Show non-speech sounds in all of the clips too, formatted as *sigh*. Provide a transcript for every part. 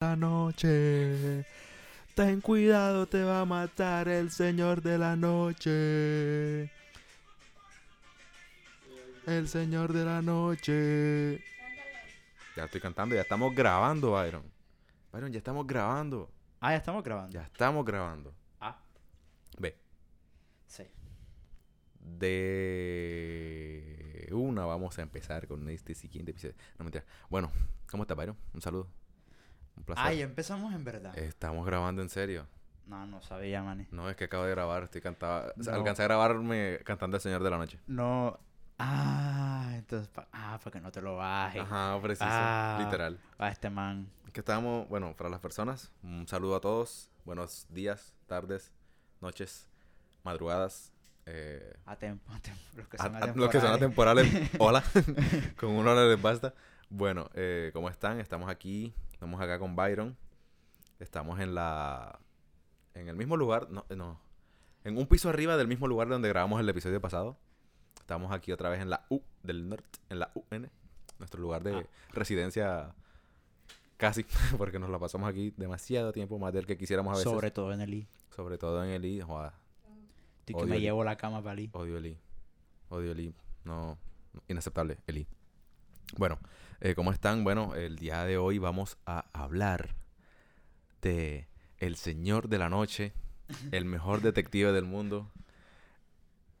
la noche. Ten cuidado, te va a matar el señor de la noche. El señor de la noche. Ya estoy cantando, ya estamos grabando, Byron. Byron, ya estamos grabando. Ah, ya estamos grabando. Ya estamos grabando. Ah, Ve, sí. de una vamos a empezar con este siguiente episodio. No mentira. Bueno, ¿cómo estás, Byron? Un saludo. Un placer. Ya empezamos en verdad. Estamos grabando en serio. No, no sabía, man. No, es que acabo de grabar, estoy cantaba, No. alcancé a grabarme cantando El Señor de la Noche. No. Ah, entonces. pa- ah, para que no te lo bajes. Ajá, preciso, Ah. literal. A este man. Que estábamos, bueno, para las personas, un saludo a todos. Buenos días, tardes, noches, madrugadas. eh, A tiempo, a tiempo. Los que son a- los que son atemporales. atemporales, hola. *laughs* con una hora les basta. Bueno, eh, ¿cómo están? Estamos aquí, estamos acá con Byron. Estamos en la... En el mismo lugar, no, no. En un piso arriba del mismo lugar donde grabamos el episodio pasado. Estamos aquí otra vez en la U del norte, en la UN, nuestro lugar de Ah. residencia casi, *laughs* porque nos la pasamos aquí demasiado tiempo, más del que quisiéramos a veces. Sobre todo en el I. Sobre todo en el I, joda, Estoy que me llevo la cama para el I. Odio el I. Odio el I. No, no, inaceptable, el I. Bueno, eh, ¿cómo están? Bueno, el día de hoy vamos a hablar de el señor de la noche, *laughs* el mejor detective del mundo,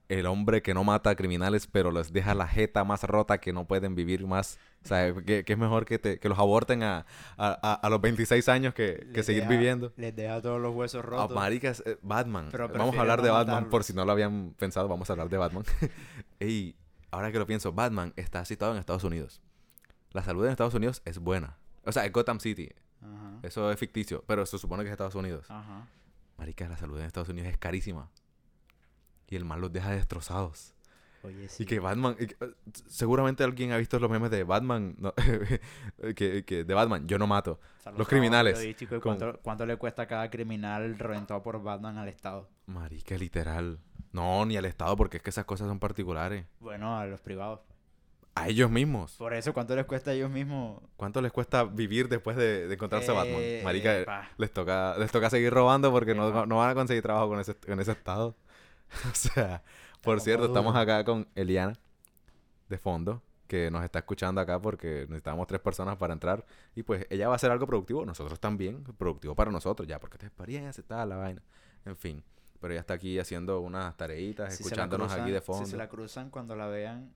el hombre que no mata a criminales, pero les deja la jeta más rota que no pueden vivir más. O sea, que, que es mejor que, te- que los aborten a, a- a- los 26 años que, que seguir deja- viviendo. Les deja todos los huesos Ah, rotos. maricas, eh, Batman. Pero vamos a hablar de Batman, por si no lo habían pensado, vamos a hablar de Batman. *laughs* y ahora que lo pienso, Batman está situado en Estados Unidos. La salud en Estados Unidos es buena. O sea, en Gotham City. Ajá. Eso es ficticio, pero se supone que es Estados Unidos. Ajá. Maricas, la salud en Estados Unidos es carísima. Y el mal los deja destrozados. Oye, sí. Y que Batman... y que, eh, seguramente alguien ha visto los memes de Batman. no, *laughs* que, que de Batman, yo no mato. O sea, los criminales, con- ¿Cuánto, cuánto le cuesta a cada criminal reventado por Batman al Estado? Marica, literal. No, ni al Estado, porque es que esas cosas son particulares. Bueno, a los privados. A ellos mismos. Por eso, ¿cuánto les cuesta a ellos mismos? ¿Cuánto les cuesta vivir después de, de encontrarse a Batman? Eh, Marica, les toca, les toca seguir robando porque no, no van a conseguir trabajo con ese, con ese estado. *laughs* o sea, por cierto, estamos acá con Eliana de fondo, que nos está escuchando acá porque necesitamos tres personas para entrar. Y pues ella va a hacer algo productivo, nosotros también, productivo para nosotros, ya, porque esta experiencia, tal, la vaina. En fin, pero ella está aquí haciendo unas tareitas, Si escuchándonos aquí de fondo. Si se la cruzan, cuando la vean,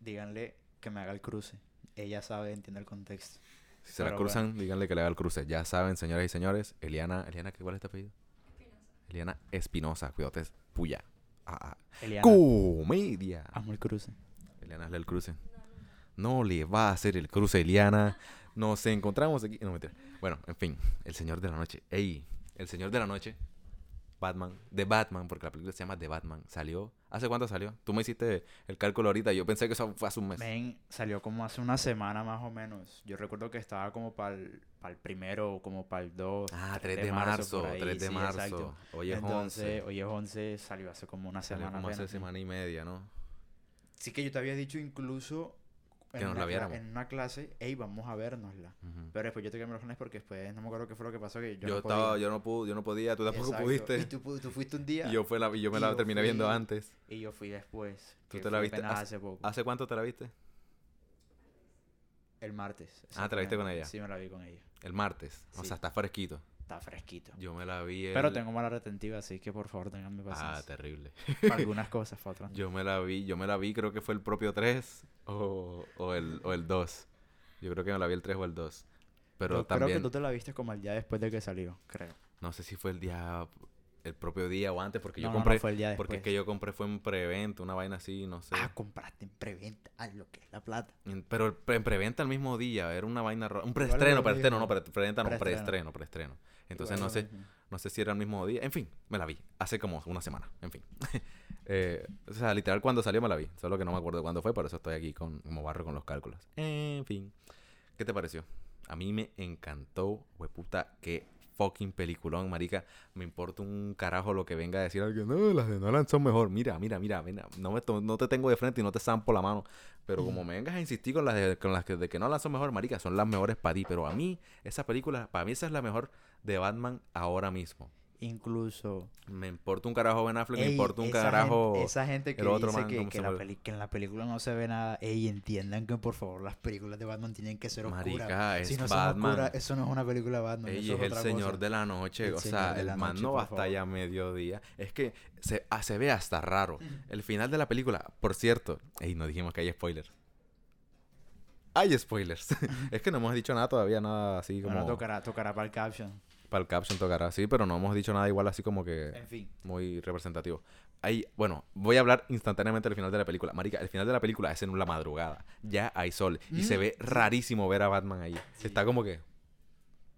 díganle que me haga el cruce. Ella sabe, entiende el contexto. Si se la cruzan, díganle que le haga el cruce. Ya saben, señoras y señores, Eliana, Eliana, ¿qué- ¿cuál es tu apellido? Eliana Espinosa, cuídate, puya. Ah, ah. Eliana, Comedia. hazme el cruce. Eliana, hazle el cruce. No le va a hacer el cruce, Eliana. Nos encontramos aquí. No, mentira. Bueno, en fin, el señor de la noche. Ey, el señor de la noche. Batman, de Batman, porque la película se llama The Batman. Salió. ¿Hace cuánto salió? Tú me hiciste el cálculo ahorita. Yo pensé que eso fue hace un mes. Men, salió como hace una semana más o menos. Yo recuerdo que estaba como para el, primero o como para el 2. Ah, 3 de marzo, 3 de marzo. Hoy es Entonces, 11. hoy es 11, salió hace como una Salió semana. como hace apenas. semana y media, ¿no? Sí que yo te había dicho incluso Que en, nos una, la viéramos. en una clase, hey, vamos a vernosla. Pero después yo te cambié los planes porque después no me acuerdo qué fue lo que pasó que yo, Yo, no estaba, podía. yo no pude, yo no podía, tú tampoco Exacto. pudiste. Y tú, tú fuiste un día *laughs* Y yo, fue la, y yo me y la yo terminé viendo antes. y yo fui después. ¿Tú te la viste hace- hace poco. ¿Hace cuánto te la viste? El martes. Ah, ¿te la viste con ella? Sí, me la vi con ella. El martes. O sea, está fresquito. Está fresquito. Yo me la vi el... Pero tengo mala retentiva, así que por favor tenganme Ah, paciencia. terrible. Para algunas cosas, para otras. *laughs* Yo me la vi, yo me la vi, creo que fue el propio 3 o, o, el, o el 2. Yo creo que me la vi el 3 o el 2. Pero Yo también, creo que tú te la viste como el día después de que salió, creo. no sé si fue el día, el propio día o antes, porque yo No, no, no, compré, fue el día porque es que yo compré fue en preventa, una vaina así, no sé. Ah, compraste en preventa. Ah, lo que es la plata. En- Pero en preventa el mismo día, era una vaina Un preestreno, preestreno, no, preventa no, Preestreno. preestreno. Entonces no sé, no sé si era el mismo día. En fin, me la vi. Hace como una semana, en fin. *laughs* Eh, o sea, literal cuando salió me la vi. Solo que no me acuerdo cuándo fue, por eso estoy aquí con, como barro con los cálculos. En fin. ¿Qué te pareció? A mí me encantó, hueputa, qué fucking peliculón, marica. Me importa un carajo lo que venga a decir alguien. No, las de Nolan son mejor. Mira, mira, mira, mira. No, me no te tengo de frente y no te zampo la mano. Pero como me vengas a insistir con las de, con las que, de que Nolan son mejor, marica, son las mejores para ti. Pero a mí, esa película, para mí esa es la mejor de Batman ahora mismo. Incluso. Me importa un carajo Ben Affleck, me importa un esa carajo... Gente, esa gente que el otro dice man, que, ¿cómo que la peli- que en la película no se ve nada. Ey, entiendan que por favor las películas de Batman tienen que ser oscuras. Marica, es si no son Batman. oscuras, eso no es una película de Batman. Ey, eso es es el otra señor cosa. de la noche, El o sea, el man noche, no va hasta favor. allá a mediodía. Es que se, ah, se ve hasta raro. El final de la película, por cierto, ey, no dijimos que hay spoilers. Hay spoilers. *laughs* es que no hemos dicho nada todavía, nada así como... Bueno, tocará, tocará para el caption. Para el caption tocará, sí, pero no hemos dicho nada igual así como que En fin. muy representativo. Ahí, bueno, voy a hablar instantáneamente del final de la película. Marica, el final de la película es en la madrugada. Ya hay sol. Y se Mm, ve rarísimo ver a Batman ahí. Sí. Está como que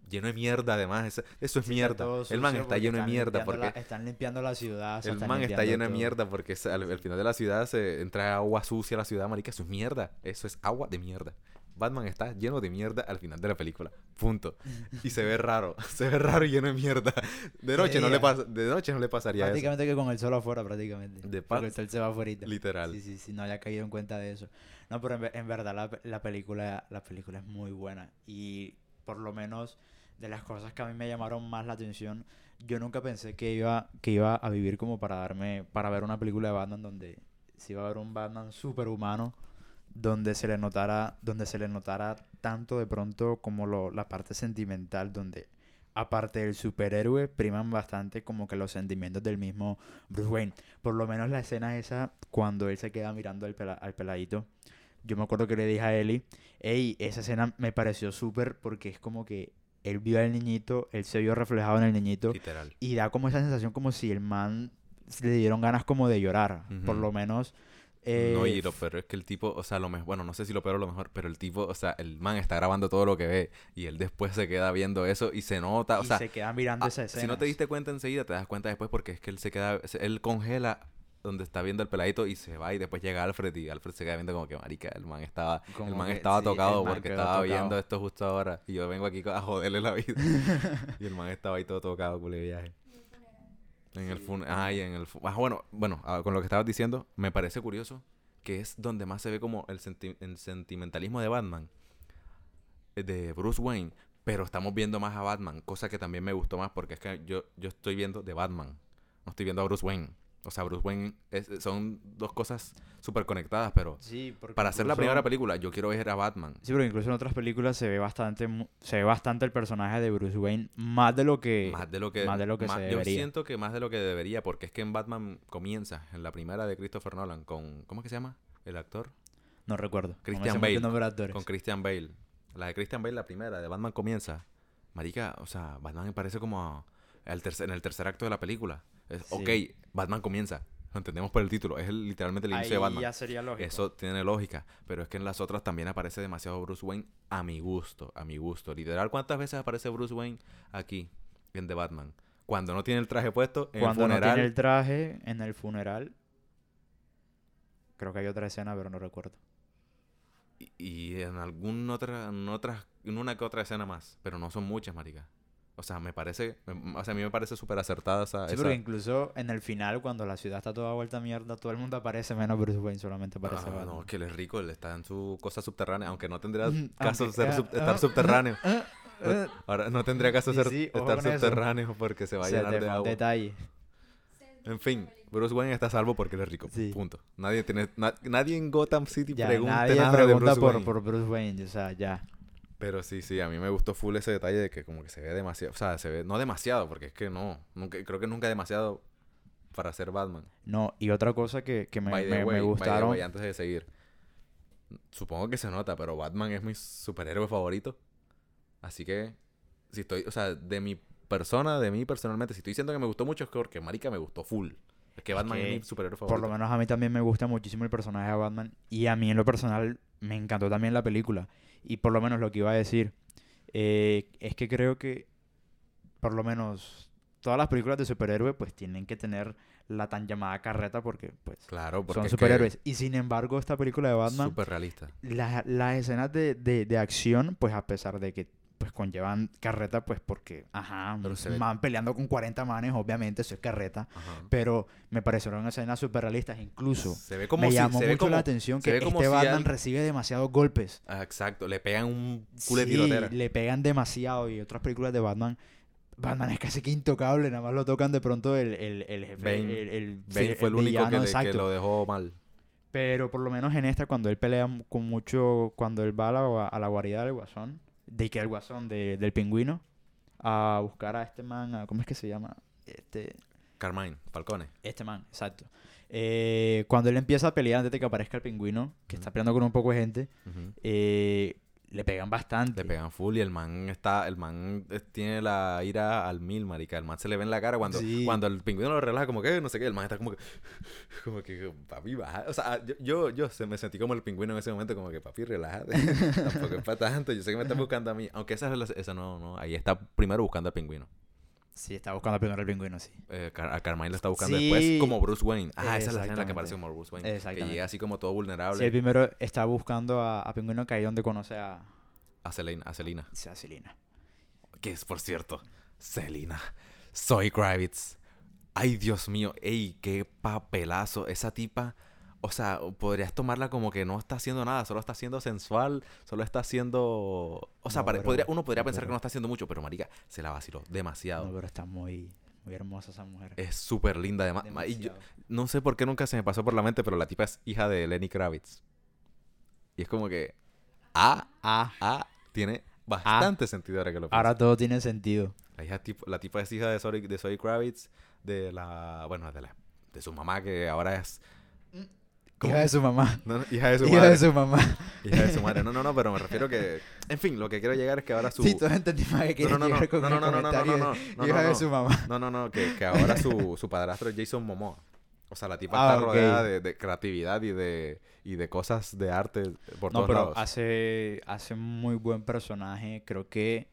lleno de mierda además. Eso, eso es Sí, mierda. el man está lleno de mierda porque la- están limpiando la ciudad. el man está lleno de todo. mierda porque al, al final de la ciudad se entra agua sucia a la ciudad, marica. Eso es mierda. Eso es agua de mierda. Batman está lleno de mierda al final de la película. Punto. Y se ve raro. *laughs* Se ve raro y lleno de mierda. De noche no le pasa, de noche no le pasaría eso. Prácticamente que con el sol afuera, prácticamente. De Porque el sol se va afuera. Literal. Sí, sí, sí, no había caído en cuenta de eso. No, pero en, en verdad la, la película la película es muy buena. Y por lo menos de las cosas que a mí me llamaron más la atención, yo nunca pensé que iba, que iba a vivir como para darme, para ver una película de Batman donde se iba a ver un Batman superhumano, donde se le notara, donde se le notara tanto de pronto como lo, la parte sentimental, donde aparte del superhéroe, priman bastante como que los sentimientos del mismo Bruce Wayne. Por lo menos la escena esa, cuando él se queda mirando al, pela- al peladito. Yo me acuerdo que le dije a Eli, hey, esa escena me pareció súper porque es como que él vio al niñito, él se vio reflejado en el niñito Literal. y da como esa sensación como si el man le dieron ganas como de llorar. Por lo menos... no, eh, y lo peor es que el tipo, o sea, lo mejor, bueno, no sé si lo peor o lo mejor, pero el tipo, o sea, el man está grabando todo lo que ve y él después se queda viendo eso y se nota, o sea, se queda mirando ah, esa escena. si no te diste cuenta enseguida, te das cuenta después porque es que él se queda, él congela donde está viendo el peladito y se va y después llega Alfred y Alfred se queda viendo como que marica, el man estaba, el man que estaba sí, tocado man porque estaba tocado. viendo esto justo ahora y yo vengo aquí a joderle la vida *laughs* y el man estaba ahí todo tocado el viaje. En el Sí, funeral. Ah, y en el fu- ah, bueno, bueno, ah, con lo que estabas diciendo, me parece curioso que es donde más se ve como el, senti- el sentimentalismo de Batman, eh, de Bruce Wayne, pero estamos viendo más a Batman, cosa que también me gustó más porque es que yo, yo estoy viendo de Batman, no estoy viendo a Bruce Wayne. O sea, Bruce Wayne es- son dos cosas súper conectadas, pero Sí, para hacer la primera película yo quiero ver a Batman. Sí, pero incluso en otras películas se ve bastante se ve bastante el personaje de Bruce Wayne más de lo que Más de lo que, más de lo que se Yo debería. siento que más de lo que debería, porque es que en Batman comienza, en la primera de Christopher Nolan, con... ¿Cómo es que se llama? El actor. no recuerdo. Christian Bale, nombre. Con Christian Bale. La de Christian Bale, la primera, de Batman comienza. Marica, o sea, Batman me parece como el en el tercer acto de la película. Es, Sí. Ok, Batman comienza. Lo entendemos por el título. Es el- literalmente el inicio de Batman. ya sería lógico. Eso tiene lógica, pero es que en las otras también aparece demasiado Bruce Wayne a mi gusto, a mi gusto. Literal, ¿cuántas veces aparece Bruce Wayne aquí en The Batman? Cuando no tiene el traje puesto, en Cuando el no funeral. tiene el traje en el funeral. Creo que hay otra escena, pero no recuerdo. y, y en algún otra, en otras, en una que otra escena más, pero no son muchas, marica. O sea, me parece, o sea, a mí me parece súper acertada esa, Sí, esa- porque incluso en el final, cuando la ciudad está toda vuelta a mierda, todo el mundo aparece, menos Bruce Wayne, solamente aparece Ah, no, que él es rico, él está en su cosa subterránea, aunque no tendría caso aunque- ser sub- ah, estar ah, subterráneo. ah, ah, Ahora no tendría caso Sí, ser, sí, ojo estar eso. subterráneo porque se va a llenar de agua. detalle. En fin, Bruce Wayne está a salvo porque él es rico. Sí. Punto. Nadie tiene, na- nadie en Gotham City Ya, pregunta nadie nada de pregunta Bruce por, Wayne. por Bruce Wayne, o sea, ya. Pero sí, sí, a mí me gustó full ese detalle de que como que se ve demasiado, o sea, se ve no demasiado porque es que no, nunca, creo que nunca demasiado para ser Batman. No, y otra cosa que, que me, by the me- me way, by the gustaron. way, antes de seguir. Supongo que se nota, pero Batman es mi superhéroe favorito. Así que si estoy, o sea, de mi persona, de mí personalmente, si estoy diciendo que me gustó mucho es porque marica me gustó full. Es que Es Batman es, que, mi superhéroe Por favorito. lo menos a mí también me gusta muchísimo el personaje de Batman. Y a mí en lo personal me encantó también la película. Y por lo menos lo que iba a decir eh, es que creo que por lo menos todas las películas de superhéroe pues tienen que tener la tan llamada carreta porque pues Claro, porque son superhéroes. Y sin embargo esta película de Batman, Súper realista. la- las escenas de, de, de acción pues a pesar de que pues conllevan carreta, pues porque, ajá, Pero se un ve- man peleando con 40 manes, obviamente, eso es carreta. Ajá. Pero me parecieron escenas súper realistas, incluso. Se ve como me si, llamó se mucho ve como, la atención se que ve como este si Batman al- recibe demasiados golpes. Ah, exacto, le pegan un culo de Sí, tirotera. le pegan demasiado y otras películas de Batman. Batman es casi que intocable, nada más lo tocan de pronto el, el, el jefe. Bane- el, el- Bane fue el único villano, que, le- que lo dejó mal. Pero por lo menos en esta, cuando él pelea con mucho. Cuando él va a la, a la guarida del guasón, de que el guasón de- del pingüino, a buscar a este man, a- ¿cómo es que se llama? Este, Carmine, Falcone. este man, exacto. Eh, cuando él empieza a pelear antes de que aparezca el pingüino, que está peleando con un poco de gente, eh, le pegan bastante. Le pegan full y el man está, el man tiene la ira al mil, marica. El man se le ve en la cara cuando, Sí. cuando el pingüino lo relaja, como que, no sé qué, el man está como que, *laughs* como que, papi, baja. O sea, yo, yo, yo se me sentí como el pingüino en ese momento, como que, papi, relájate. *laughs* Tampoco es para tanto. Yo sé que me estás buscando a mí. Aunque esa, esa no, no. Ahí está primero buscando al pingüino. Sí, está buscando primero el pingüino, sí. Eh, a Carmine lo está buscando Sí. después como Bruce Wayne. Ah, esa es la escena en la que aparece como Bruce Wayne. Que llega así como todo Sí, vulnerable el primero está buscando a, a Pingüino que ahí donde conoce a, a Selena. A Selena. a Selina. Que es, por cierto, Selena. Soy Kravitz. Ay, Dios mío. Ey, qué papelazo. Esa tipa. O sea, podrías tomarla como que no está haciendo nada, solo está siendo sensual, solo está haciendo... O sea, No, pero- podría, uno podría no, pensar que no está haciendo mucho, pero marica, se la vaciló demasiado. No, pero está muy, muy hermosa esa mujer. Es súper linda, además. Y yo- no sé por qué nunca se me pasó por la mente, pero la tipa es hija de Lenny Kravitz. Y es como que... Ah, Ah, ah, tiene bastante sentido ahora que lo pienso. ahora todo tiene sentido. La, hija tipo, la tipa es hija de Zoe, de Zoe Kravitz, de la... Bueno, de, la, de su mamá, que ahora es... ¿Cómo? Hija de su mamá. No, no, hija de su Hija madre. de su mamá. *laughs* Hija de su madre. No, no, no, pero me refiero que... En fin, lo que quiero llegar es que ahora su... Sí, todos entendimos que quería no, no, no, llegar con no, no, no, no, no, no, no, no, hija no, de no. su mamá. No, no, no, que, que ahora su, *laughs* su padrastro es Jason Momoa. O sea, la tipa Ah, está ok. rodeada de, de creatividad y de, y de cosas de arte por No, todos pero lados. hace, hace muy buen personaje. Creo que,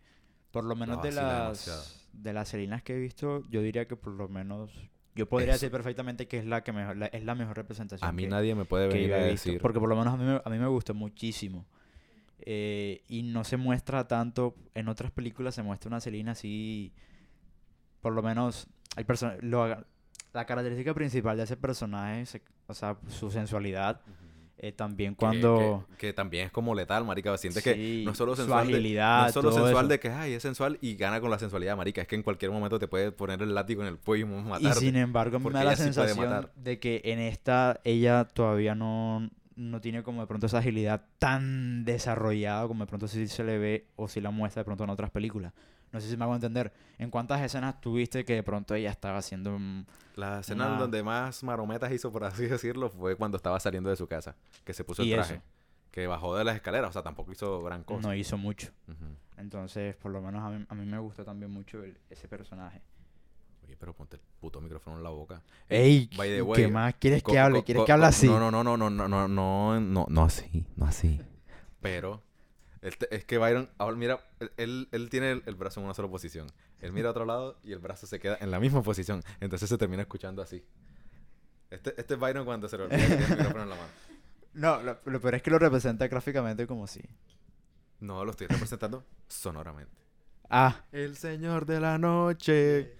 por lo menos de las, demasiado. de las Selinas que he visto, yo diría que por lo menos... Yo podría decir perfectamente que es la que mejor, la- es la mejor representación A mí que, nadie me puede venir a decir... Porque por lo menos a mí, me- a mí me gustó muchísimo. Eh, y no se muestra tanto. En otras películas se muestra una Selina así. Por lo menos. Hay lo, la característica principal de ese personaje, se- o sea, su sensualidad. Eh, también Que- cuando. Que, que también es como letal, marica. Sientes que Sí, no es solo su sensual, de, no agilidad, es solo sensual eso. de que ay, es sensual y gana con la sensualidad, marica. Es que en cualquier momento te puede poner el látigo en el cuello y Y matarte. sin embargo, me da la sí sensación matar. de que en esta ella todavía no, no tiene como de pronto esa agilidad tan desarrollada como de pronto sí se le ve o si la muestra de pronto en otras películas. No sé si me hago entender. ¿En cuántas escenas tuviste que de pronto ella estaba haciendo... mm, La escena Una- donde más marometas hizo, por así *laughs* decirlo, fue cuando estaba saliendo de su casa. Que se puso el traje. eso. Que bajó de las escaleras. O sea, tampoco hizo gran cosa. No hizo mucho. Entonces, por lo menos a mí, a mí me gustó también mucho el- ese personaje. Oye, pero ponte el puto micrófono en la boca. ¡Ey! by the ¿Qué más quieres que hable? ¿Quieres que hable así? No, no, no, no, no, no, no, no, no, no así, no así. *laughs* Pero él te- es que Byron, ahora mira, él, él, tiene el, el brazo en una sola posición. Él mira a otro lado y el brazo se queda en la misma posición. Entonces se termina escuchando así. Este, este es Byron cuando se le olvida el micrófono en la mano. No, lo, lo peor es que lo representa gráficamente como si... No, lo estoy representando sonoramente. Ah, El señor de la noche.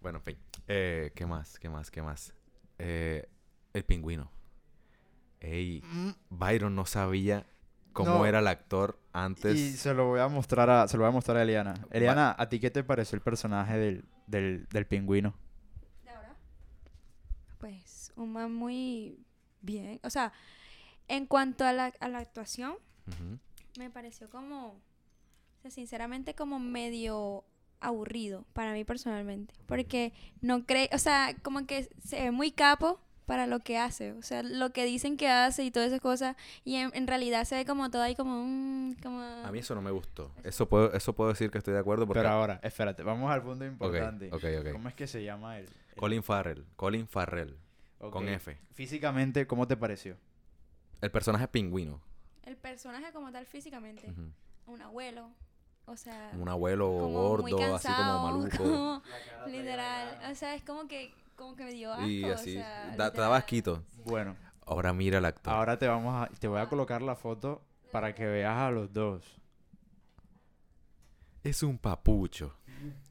Bueno, en fin. Eh, ¿Qué más? ¿Qué más? ¿Qué más? Eh, el pingüino. Ey, Byron no sabía cómo No. era el actor antes. Y se lo voy a mostrar a, se lo voy a mostrar a Eliana. Eliana, ¿a ti qué te pareció el personaje del, del, del pingüino? ¿De ahora? Pues un man muy bien. O sea, en cuanto a la, a la actuación, me pareció como, o sea, sinceramente como medio aburrido para mí personalmente. Porque no cree, o sea, como que se ve muy capo para lo que hace. O sea, lo que dicen que hace y todas esas cosas. Y en, en realidad se ve como todo ahí como... mm, como A mí eso no me gustó. Eso puedo, eso puedo decir que estoy de acuerdo porque... Pero ahora, espérate, vamos al punto importante. ¿Cómo es que se llama él? El- Colin Farrell. Colin Farrell. Con. F. Físicamente, ¿cómo te pareció? El personaje pingüino. el personaje como tal físicamente. Un abuelo. O sea... Un abuelo como muy gordo, así como maluco. como literal. O sea, es como que, como que me dio asco. Y o así. sea, da, literal. daba asquito. Bueno, Ahora mira el actor. ahora te vamos a, te voy a colocar la foto para que veas a los dos. es un papucho.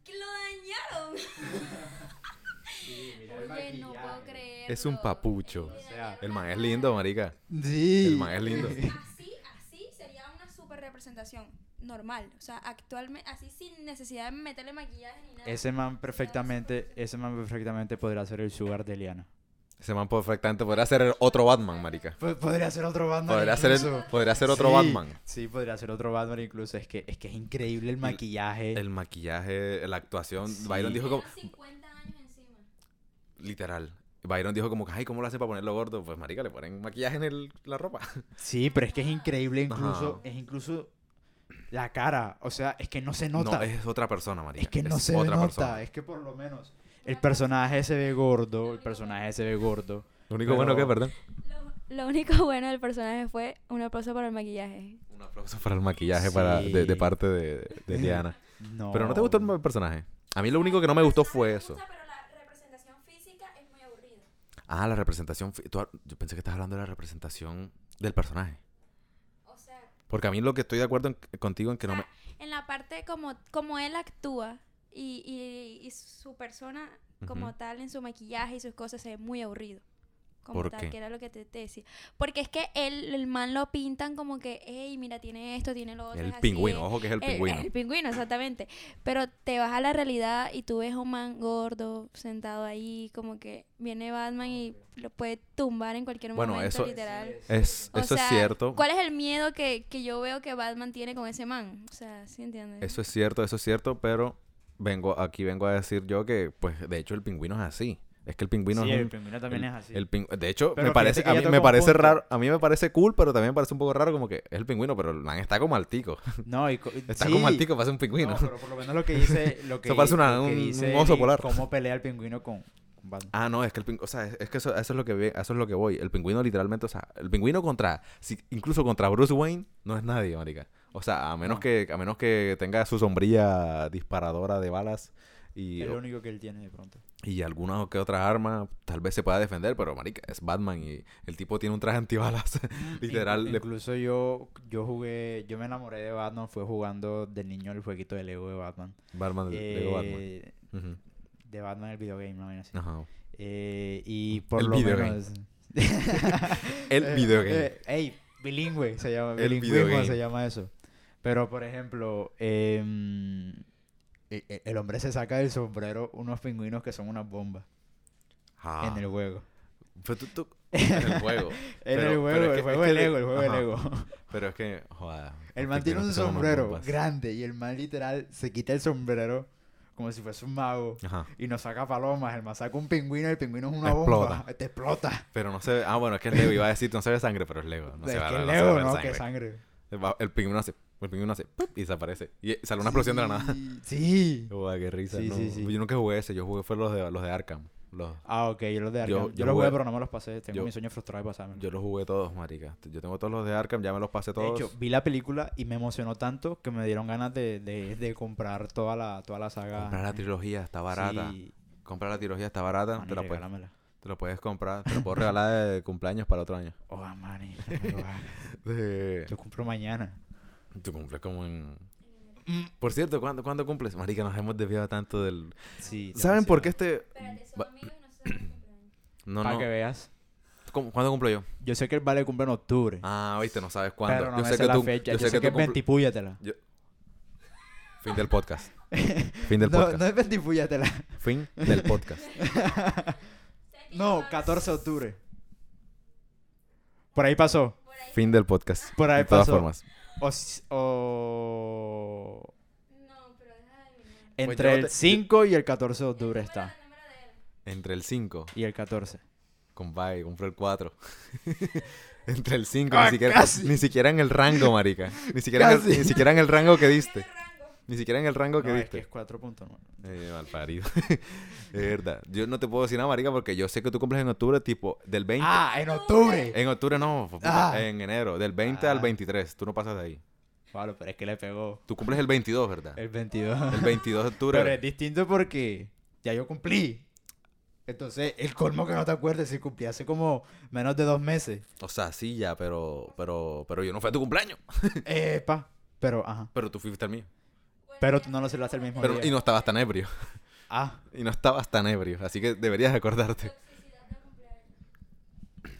¡Que lo dañaron! *laughs* Oye, no puedo creerlo. Es un papucho. O sea, El man es lindo, marica. Sí. El man es lindo. Así, así sería una super representación normal. O sea, actualmente, así sin necesidad de meterle maquillaje ni nada. Ese man perfectamente, ese man perfectamente podría ser el sugar de Liana. Ese man perfectamente podría ser otro Batman, marica. podría ser otro Batman. Podría ser, el- podría ser otro Sí, Batman. Sí, podría ser otro Batman incluso. Es que es, que es increíble el maquillaje. El maquillaje, la actuación. Sí. Byron dijo como... Tienen 50 años encima. Literal. Byron dijo como que, ay, ¿cómo lo hace para ponerlo gordo? Pues, marica, le ponen maquillaje en el- la ropa. Sí, pero es que es increíble incluso, Ajá. es incluso la cara. O sea, es que no se nota. No, es otra persona, marica. Es que no Es se otra nota. persona. Es que por lo menos el personaje se ve gordo. El personaje se ve gordo. Lo único Pero- bueno que, perdón. Lo, lo único bueno del personaje fue un aplauso para el maquillaje. Un aplauso para el maquillaje para, de, parte de, de *laughs* Diana. No. Pero ¿no te gustó el personaje? A mí lo único que no me gustó fue eso. pero la representación física es muy aburrida. Ah, la representación. yo pensé que estabas hablando de la representación del personaje. Porque a mí lo que estoy de acuerdo en- contigo en que no me. en la parte como, como él actúa y, y, y su persona como tal en su maquillaje y sus cosas se ve muy aburrido. Como ¿Por tal, qué? que era lo que te, te decía. Porque es que él, el man lo pintan como que, hey, mira, tiene esto, tiene lo otro. El así, pingüino, ojo que es el el- pingüino. El, pingüino, exactamente. Pero te vas a la realidad y tú ves a un man gordo sentado ahí, como que viene Batman y lo puede tumbar en cualquier Bueno, momento, eso- literal. Es, O eso sea, es cierto. ¿Cuál es el miedo que, que yo veo que Batman tiene con ese man? O sea, ¿sí entiendes? Eso es cierto, eso es cierto, pero vengo aquí vengo a decir yo que, pues, de hecho el pingüino es así. Es que el pingüino Sí, es el pingüino también el- es así. el ping- de hecho, Pero me parece, a mí me parece punto. raro, a mí me parece cool, pero también me parece un poco raro como que es el pingüino, pero el man está como altico. No, y co- *laughs* Está sí. como altico para ser un pingüino. No, pero por lo menos lo que dice, *laughs* lo que, Eso parece una- lo que un- dice un oso Eli, polar. Cómo pelea el pingüino con, con Batman. Ah, no, es que el pingüino, o sea, es, es que eso, eso es lo que ve, eso es lo que voy. El pingüino literalmente, o sea, el pingüino contra, si- incluso contra Bruce Wayne, no es nadie, marica. O sea, a menos No. que, a menos que tenga su sombrilla disparadora de balas y, es lo único que él tiene de pronto. Y alguna o que otra arma, tal vez se pueda defender, pero marica, es Batman y el tipo tiene un traje antibalas. *laughs* Literal, Inclu- le- incluso yo, yo jugué, yo me enamoré de Batman, fue jugando de niño el jueguito de Lego de Batman. Batman, Lego Batman. Eh. De Batman el videogame, no así. Ajá. Eh, y por *laughs* El lo menos... El Eh, videogame. eh, *laughs* ey, bilingüe se llama. Videogame. se llama eso. Pero, por ejemplo, em, e- e- el hombre se saca del sombrero unos pingüinos que son unas bombas Ah. en el juego. Pero tú- tú- *laughs* en el juego. En el juego, el juego es de que- Lego, el juego de ajá. Lego. *laughs* Pero es que, joder. El man tiene un sombrero grande y el man literal se quita el sombrero como si fuese un mago Ajá. y nos saca palomas. El man saca un pingüino y el pingüino es una Explota. bomba. *laughs* Te explota. Pero no se ve. Ah, bueno, es que es Lego. Iba a decir, no se ve sangre, pero es Lego. No es se va, que no Lego, ver ¿no? sangre. Que sangre. El El pingüino hace. El pingüino hace. ¡pup! y desaparece. Y sale una explosión de la nada. Sí, qué risa. Sí, no. sí, sí. Yo nunca jugué ese. Yo jugué fue los de, los de Arkham. Los, Ah, ok, yo los de Arkham. Yo, yo los jugué, jugué- pero no me los pasé. Tengo yo- mi sueño frustrado de pasarme. yo los jugué todos, marica. Yo tengo todos los de Arkham. Ya me los pasé De todos. hecho, vi la película y me emocionó tanto que me dieron ganas de, de, de comprar toda la, toda la saga. Comprar la trilogía. Está barata. Sí, Comprar la trilogía. Está barata. Te, la puedes, te lo puedes comprar. Te lo puedo regalar de cumpleaños para otro año. *laughs* Oh, *laughs* lo. De- Yo compro mañana. Tú cumples como en... Por cierto, ¿cuándo, ¿cuándo cumples? Marica, nos hemos desviado tanto del... Sí. ¿Saben por qué este...? Espérate, son Va- amigos y no cumpleaños. *clears throat* No, Para no. que veas. ¿Cómo- ¿Cuándo cumplo yo? Yo sé que el vale cumple en octubre. Ah, viste, no sabes cuándo. pero no yo me sé sé que la tú, fecha. Yo, sé que, que tú es cumpl- ventipúyatela. Fin del podcast. *laughs* fin del No, podcast. no es ventipúyatela. Fin del podcast. *laughs* No, 14 de octubre. Por ahí pasó. Por ahí. fin del podcast. Por ahí de todas pasó. formas. O, o- No, pero deja de adivinar. Entre yo el te- 5 y el 14 de octubre El está. número- el número de él. Entre el 5, Y el 14. compadre, compré el 4. *laughs* Entre el 5, Ah, ni, siquiera, casi. ni siquiera en el rango, marica. Ni siquiera, en el, Casi. ni siquiera en el rango que diste. *laughs* Ni siquiera en el rango que No, es diste. que es 4.9. Eh, malparido. *laughs* es verdad. Yo no te puedo decir nada, marica, porque yo sé que tú cumples en octubre, tipo, del 20... Ah, en octubre. En octubre no, puta, Ah. en enero, del 20 al Ah. 23. Tú no pasas de ahí. Vale, pero es que le pegó Tú cumples el 22, ¿verdad? el 22. El 22 de *laughs* octubre. Pero es distinto porque ya yo cumplí. Entonces, el colmo que no te acuerdes si cumplí hace como menos de dos meses. O sea, sí, ya, pero, pero, pero yo no fue a tu cumpleaños. Epa. Pero, ajá. Pero tú fuiste al mío. Pero tú no lo celebraste el mismo Pero, día. y no estabas tan ebrio. Ah, *laughs* Y no estabas tan ebrio. Así que deberías acordarte.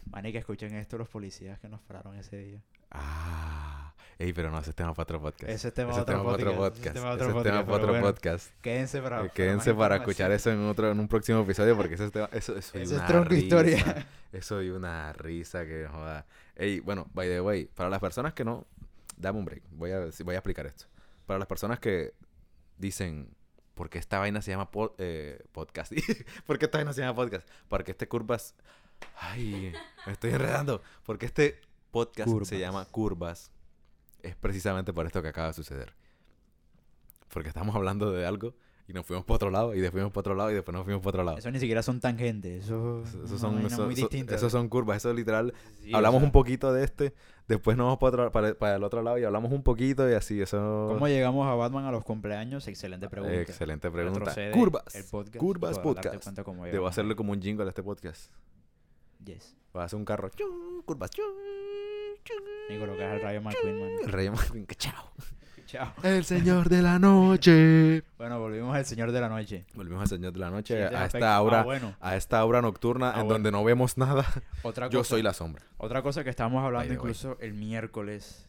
maní, que escuchen esto los policías que nos pararon ese día. Ah. Ey, pero no, ese es tema para otro podcast. Ese es tema Ese otro tema para otro podcast. ese es tema para Ese otro tema podcast, para otro bueno, podcast. Quédense para, Eh, Quédense para escuchar eso en otro en un próximo episodio porque ese es tema, eso, eso y Ese es tronco historia. Eso y una risa que joda. Ey, bueno, by the way, para las personas que no dame un break, voy a voy a explicar esto. Para las personas que dicen ¿por qué esta vaina se llama eh, podcast? *laughs* ¿Por qué esta vaina se llama podcast? Porque este curvas Ay, me estoy enredando. Porque este podcast Curvas. se llama Curvas. Es precisamente por esto que acaba de suceder. Porque estamos hablando de algo y nos fuimos para otro lado y después fuimos para otro lado y después nos fuimos para otro lado. Eso ni siquiera son tangentes. Eso, Eso- son, eso- muy eso- distinta. esos son curvas, eso literal. Sí, o hablamos sea, un poquito de este, después nos vamos para, otro- para, para el otro lado y hablamos un poquito y así, eso... ¿Cómo llegamos a Batman a los cumpleaños? Excelente pregunta. Excelente pregunta. Retrocede Curvas. el podcast Curvas podcast. Debo hacerle como un jingle a este podcast. Yes. Voy a hacer un carro. chun, Curvas. chun, chun. Y colocas el Rayo McQueen, man. El rey McQueen, que *laughs* chao. Chao. El señor de la noche. *laughs* Bueno, volvimos al Señor de la Noche. Volvimos al señor de la noche, Siguiente a esta Ah, hora, bueno, a esta hora nocturna Ah, en bueno. donde no vemos nada. *laughs* otra cosa, Yo soy la sombra. Otra cosa que estábamos hablando way. incluso el miércoles.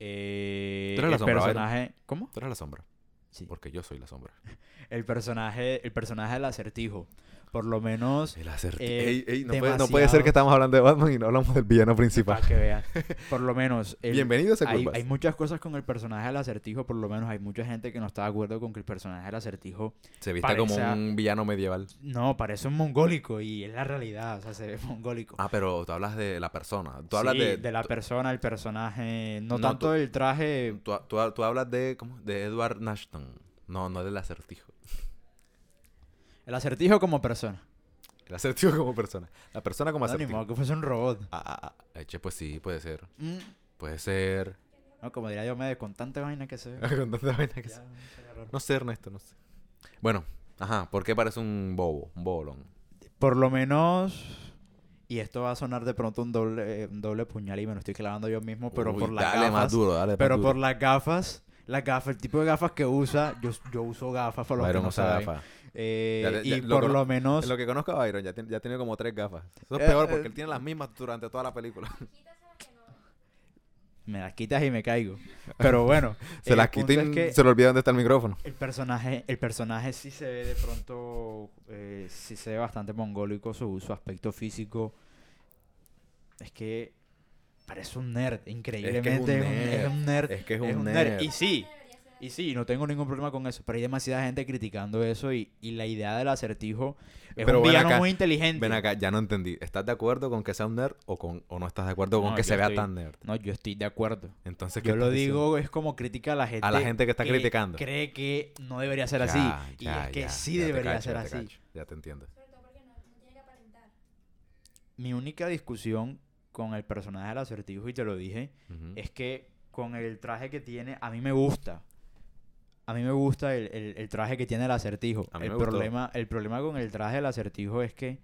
Eh, Tú eres la el sombra, Byron. personaje... ¿Cómo? Tú eres la sombra, Sí. porque yo soy la sombra. *laughs* El personaje, el personaje del acertijo. Por lo menos... El Eh, Ey, ey, no, puede, no puede ser que estamos hablando de Batman y no hablamos del villano principal. Para que veas. *laughs* Por lo menos... el- Bienvenidos a hay, hay muchas cosas con el personaje del acertijo, por lo menos hay mucha gente que no está de acuerdo con que el personaje del acertijo Se viste como un villano medieval. no, parece un mongólico y es la realidad, o sea, se ve *laughs* mongólico. Ah, pero tú hablas de la persona. Tú hablas Sí, de... la persona, el personaje, no, No, tanto tú- el traje, Tú, tú- tú hablas de... ¿Cómo? De Edward Nashton. No, no del acertijo. El acertijo como persona. El acertijo como persona. La persona como No, ni acertijo. modo que fuese un robot. Ah, ah, ah. Eche, pues sí, puede ser. Mm. Puede ser. No, como diría yo, me con tanta vaina que se ve. *laughs* Con tanta vaina que ya, se-. No sé, Ernesto, no sé. Bueno, ajá. ¿Por qué parece un bobo? Un bobolón. Por lo menos, y esto va a sonar de pronto un doble, un doble puñal y me lo estoy clavando yo mismo, pero Uy, por las dale más gafas. duro, dale más Pero duro. por las gafas, las gafas, el tipo de gafas que usa, yo, yo uso gafas para los que Byron no usa saben. gafas. Eh, Ya- ya- y lo por lo menos, En lo que conozco a Byron, ya, tiene, ya tiene como tres gafas. Eso es Eh, peor eh. porque él tiene las mismas durante toda la película. me las quitas y me caigo. Pero bueno, *laughs* se las quita y es que se le olvida dónde está el micrófono. el personaje, el personaje sí se ve de pronto, eh, sí se ve bastante mongólico su, su aspecto físico. Es que parece un nerd, increíblemente. Es un, es un nerd. Es que es es un nerd. Y sí, y sí, no tengo ningún problema con eso, pero hay demasiada gente criticando eso y, y la idea del acertijo es Pero un villano acá, muy inteligente. Ven acá, ya no entendí. ¿Estás de acuerdo con que sea un nerd o, con, o no estás de acuerdo con No, que se vea estoy- tan nerd? No, yo estoy de acuerdo. Entonces, ¿qué Yo lo diciendo? digo es como crítica a la gente. A la gente que está criticando. Cree que no debería ser Ya, así. y es que ya, sí debería cacho, ser te así. cacho, Ya te entiendo. Mi única discusión con el personaje del acertijo, y te lo dije, es que con el traje que tiene, a mí me gusta. A mí me gusta el, el- el traje que tiene el acertijo. A mí El me gustó. problema, el problema con el traje del acertijo es que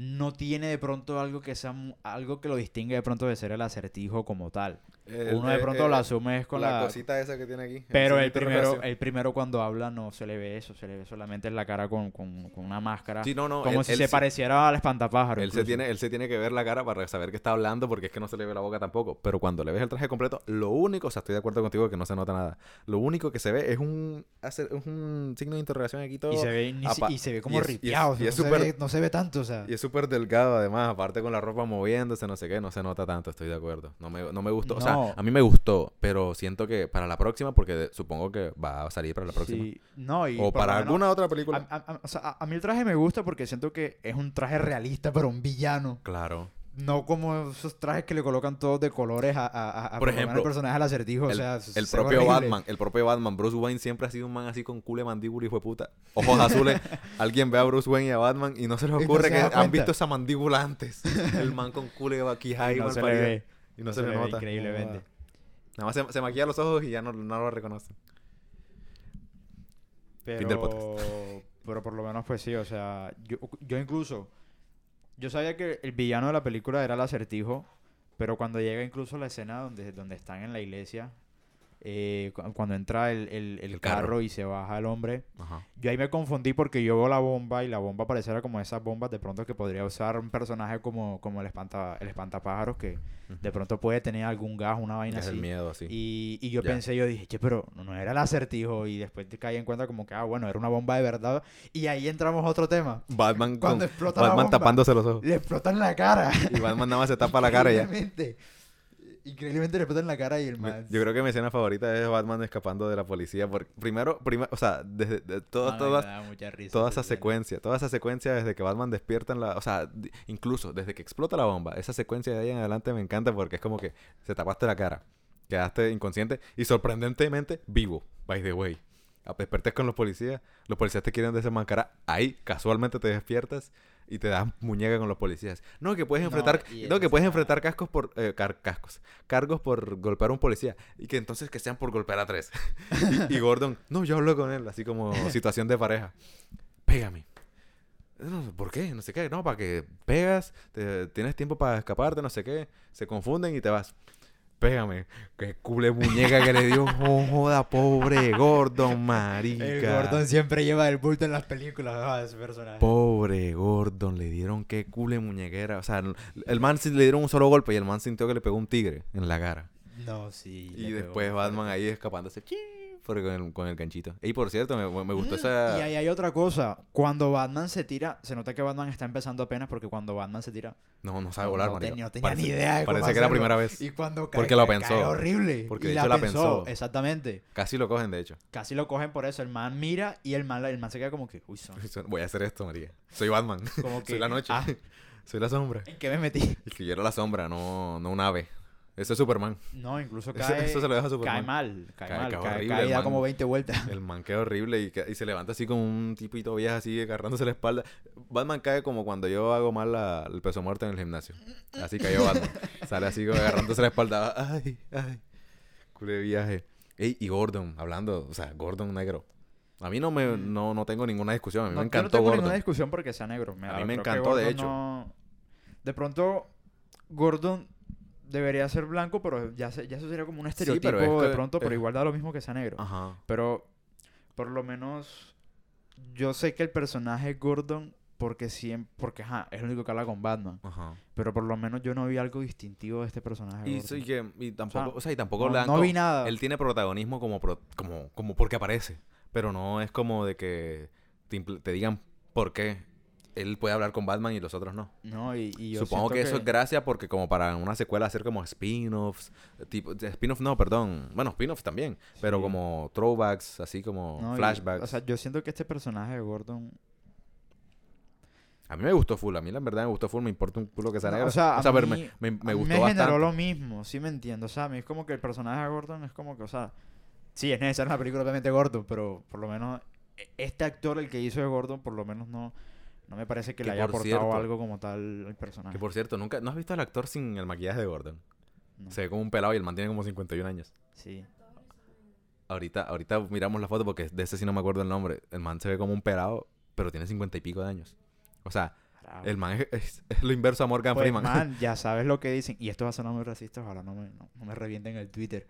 no tiene de pronto algo que sea algo que lo distingue de pronto de ser el acertijo como tal. El- Uno de eh, pronto eh, lo asume es con la, cosita esa que tiene aquí. Pero el primero, el primero cuando habla no se le ve eso, se le ve solamente en la cara con, con- con una máscara. Sí, no, no. como él- si él se sí- pareciera al espantapájaro. Él se, tiene, él se tiene que ver la cara para saber que está hablando porque es que no se le ve la boca tampoco. Pero cuando le ves el traje completo, lo único, o sea, estoy de acuerdo contigo que no se nota nada. Lo único que se ve es un, hace- es un signo de interrogación aquí todo. y, se ve, y se ve como es- y es- ripiado. o sea, y es no, se súper- ve, no se ve tanto, o sea. Y es súper delgado además, aparte con la ropa moviéndose, no sé qué, no se nota tanto, estoy de acuerdo. No me, no me gustó, o sea, No. a mí me gustó, pero siento que para la próxima, porque de- supongo que va a salir para la próxima. Sí, no, y o para menos- alguna otra A, película. a- a- o sea, a- a mí el traje me gusta porque siento que es un traje realista, pero un villano. Claro. No como esos trajes que le colocan todos de colores a, a, a- Por ejemplo, el personaje del acertijo. o El, sea, el se propio horrible. Batman, el propio Batman, Bruce Wayne siempre ha sido un man así con culo de mandíbula y fue puta. Ojos azules. *laughs* Alguien ve a Bruce Wayne y a Batman y no se les no ocurre se que han visto esa mandíbula antes. *laughs* El man con culo de vaquija Y no se le ve. Y no, se, le ve nota. Increíblemente. Nada más se, se maquilla los ojos y ya no, no lo reconoce. Pero, pero por lo menos, pues sí, o sea, yo, yo incluso, yo sabía que el villano de la película era el acertijo, pero cuando llega incluso la escena donde, donde están en la iglesia, eh, cu- cuando entra el, el- el El carro. carro. y se baja el hombre. Ajá. Yo ahí me confundí porque yo veo la bomba y la bomba pareciera como esas bombas de pronto que podría usar un personaje como, como el, espanta, el espantapájaros que de pronto puede tener algún gas, una vaina Es el así. miedo, así. Y, y yo Ya. pensé, yo dije, che, pero no era el acertijo. Y después te caí en cuenta como que, ah, bueno, era una bomba de verdad. Y ahí entramos a otro tema. Batman, Cuando con, explota la Batman bomba, tapándose los ojos. le explotan la cara. Y Batman nada más se tapa la cara ya. Increíblemente. Le explotan la cara y el man... Yo creo que mi escena favorita es Batman escapando de la policía. Porque primero, prima- o sea, desde de todas, todas, risa toda esa secuencia, toda esa secuencia desde que Batman despierta en la, o sea, incluso desde que explota la bomba, esa secuencia de ahí en adelante me encanta porque es como que se tapaste la cara, quedaste inconsciente y sorprendentemente vivo, by the way. Despertes con los policías, los policías te quieren desenmascarar, ahí casualmente te despiertas y te das muñeca con los policías. No, que puedes enfrentar, no, que puedes enfrentar cascos por eh, car- cascos, cargos por golpear a un policía y que entonces que sean por golpear a tres. y, *laughs* y Gordon, no, yo hablo con él, así como *laughs* situación de pareja. Pégame. No, ¿Por qué? No sé qué. No, para que pegas, te- tienes tiempo para escaparte, no sé qué. Se confunden y te vas. Pégame. Qué cule muñeca que le dio. *laughs* Oh, joda, pobre Gordon, marica. El Gordon siempre lleva el bulto en las películas, ah, ese personaje. Pobre Gordon, le dieron qué cule muñequera. O sea, el man le dieron un solo golpe y el man sintió que le pegó un tigre en la cara. No, sí. Y pegó después Batman ahí escapándose. Porque con el, con el ganchito. Y por cierto, me, me gustó Mm, esa. Y ahí hay otra cosa. Cuando Batman se tira, se nota que Batman está empezando apenas porque cuando Batman se tira. No, no sabe volar, no, tenía, no tenía Parece- ni idea de cómo Parece que era hacerlo. primera vez. Y cuando cae, Porque lo cae- cae pensó. horrible. Porque y de la hecho la pensó. pensó. Exactamente. Casi lo cogen, de hecho. Casi lo cogen por eso. El man mira y el man, el man se queda como que, uy, son. *laughs* Voy a hacer esto, María. Soy Batman. Como que, *laughs* Soy la noche. ah. *laughs* Soy la sombra. ¿En qué me metí? Y que yo era la sombra, no, no un ave. Eso es Superman. No, incluso cae. eso se lo deja a Cae Superman. mal. Cae, Cae- mal. cae Cae, horrible, cae da como 20 vueltas. El man queda horrible y, se levanta así como un tipito viejo así agarrándose la espalda. Batman cae como cuando yo hago mal la- el peso muerto en el gimnasio. Así cayó Batman. Sale así como agarrándose la espalda. Ay, ay. Cule viaje. Ey, y Gordon, hablando, o sea, Gordon negro. A mí no me no, no tengo ninguna discusión. A mí No, me yo no encantó tengo Gordon. ninguna discusión porque sea negro. A mí me encantó, de hecho. no- De pronto, Gordon debería ser blanco, pero ya, se- ya eso sería como un Sí, estereotipo pero de que- pronto, pero igual da lo mismo que sea negro. Ajá. Pero, por lo menos, yo sé que el personaje Gordon, porque siempre, porque ajá, es el único que habla con Batman, Ajá. pero por lo menos yo no vi algo distintivo de este personaje. Y, que, tampoco, sea, o sea, y tampoco no, vi nada. Él tiene protagonismo como, pro- como, como porque aparece. Pero no es como de que te digan por qué él puede hablar con Batman y los otros no. No, y, y yo Supongo que, eso es gracia porque como para una secuela hacer como spin-offs, tipo, spin-off no, perdón, bueno, spin-offs también, pero Sí. como throwbacks, así como no, y- flashbacks. o sea, yo siento que este personaje de Gordon a mí me gustó full, a mí la verdad me gustó full, me importa un culo que sea No, o sea, a pero mí- me, me, me a mí gustó me bastante. generó lo mismo, sí me entiendo. O sea, a mí es como que el personaje de Gordon es como que, o sea, sí es necesario una película obviamente Gordon, pero por lo menos e- este actor, el que hizo de Gordon, por lo menos no, no me parece que, Que le haya por aportado cierto- algo como tal al personaje. Que por cierto, nunca, ¿no has visto al actor sin el maquillaje de Gordon? No. Se ve como un pelado y el man tiene como 51 años. Sí. Ahorita, ahorita miramos la foto porque de ese sí no me acuerdo el nombre. El man se ve como un pelado, pero tiene 50 y pico de años. O sea, Bravo. el man es, es- es lo inverso a Morgan Pues, Freeman. man, ya *laughs* sabes lo que dicen. Y esto va a sonar muy racista, ojalá no me, no, no me revienten el Twitter.